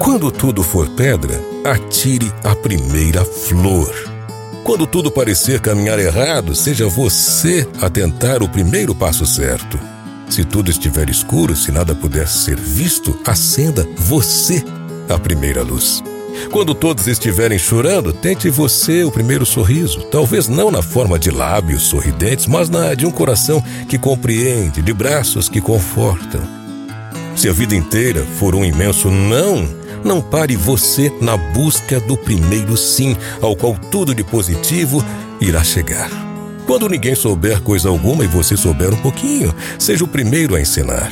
Quando tudo for pedra, atire a primeira flor. Quando tudo parecer caminhar errado, seja você a tentar o primeiro passo certo. Se tudo estiver escuro, se nada puder ser visto, acenda você a primeira luz. Quando todos estiverem chorando, tente você o primeiro sorriso. Talvez não na forma de lábios sorridentes, mas na de um coração que compreende, de braços que confortam. Se a vida inteira for um imenso não, não pare você na busca do primeiro sim, ao qual tudo de positivo irá chegar. Quando ninguém souber coisa alguma e você souber um pouquinho, seja o primeiro a ensinar.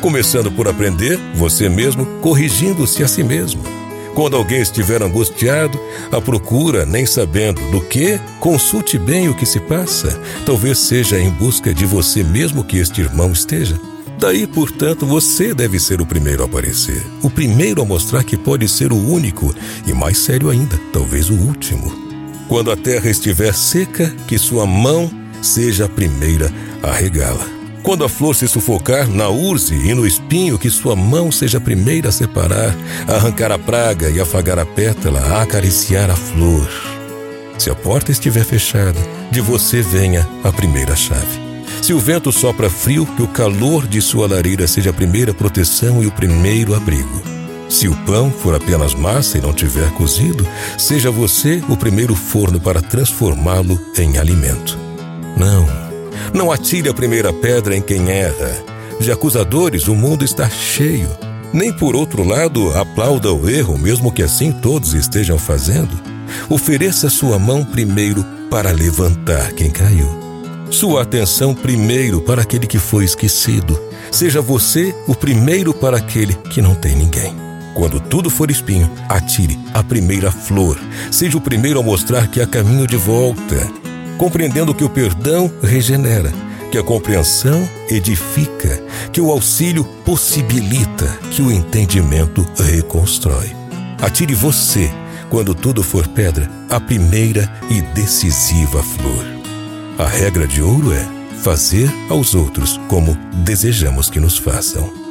Começando por aprender, você mesmo corrigindo-se a si mesmo. Quando alguém estiver angustiado, a procura, nem sabendo do que, consulte bem o que se passa. Talvez seja em busca de você mesmo que este irmão esteja. Daí, portanto, você deve ser o primeiro a aparecer, o primeiro a mostrar que pode ser o único e, mais sério ainda, talvez o último. Quando a terra estiver seca, que sua mão seja a primeira a regá-la. Quando a flor se sufocar na urze e no espinho, que sua mão seja a primeira a separar, a arrancar a praga e afagar a pétala, a acariciar a flor. Se a porta estiver fechada, de você venha a primeira chave. Se o vento sopra frio, que o calor de sua lareira seja a primeira proteção e o primeiro abrigo. Se o pão for apenas massa e não tiver cozido, seja você o primeiro forno para transformá-lo em alimento. Não, não atire a primeira pedra em quem erra. De acusadores o mundo está cheio. Nem por outro lado aplauda o erro, mesmo que assim todos estejam fazendo. Ofereça sua mão primeiro para levantar quem caiu. Sua atenção primeiro para aquele que foi esquecido. Seja você o primeiro para aquele que não tem ninguém. Quando tudo for espinho, atire a primeira flor. Seja o primeiro a mostrar que há caminho de volta compreendendo que o perdão regenera, que a compreensão edifica, que o auxílio possibilita, que o entendimento reconstrói. Atire você, quando tudo for pedra, a primeira e decisiva flor. A regra de ouro é fazer aos outros como desejamos que nos façam.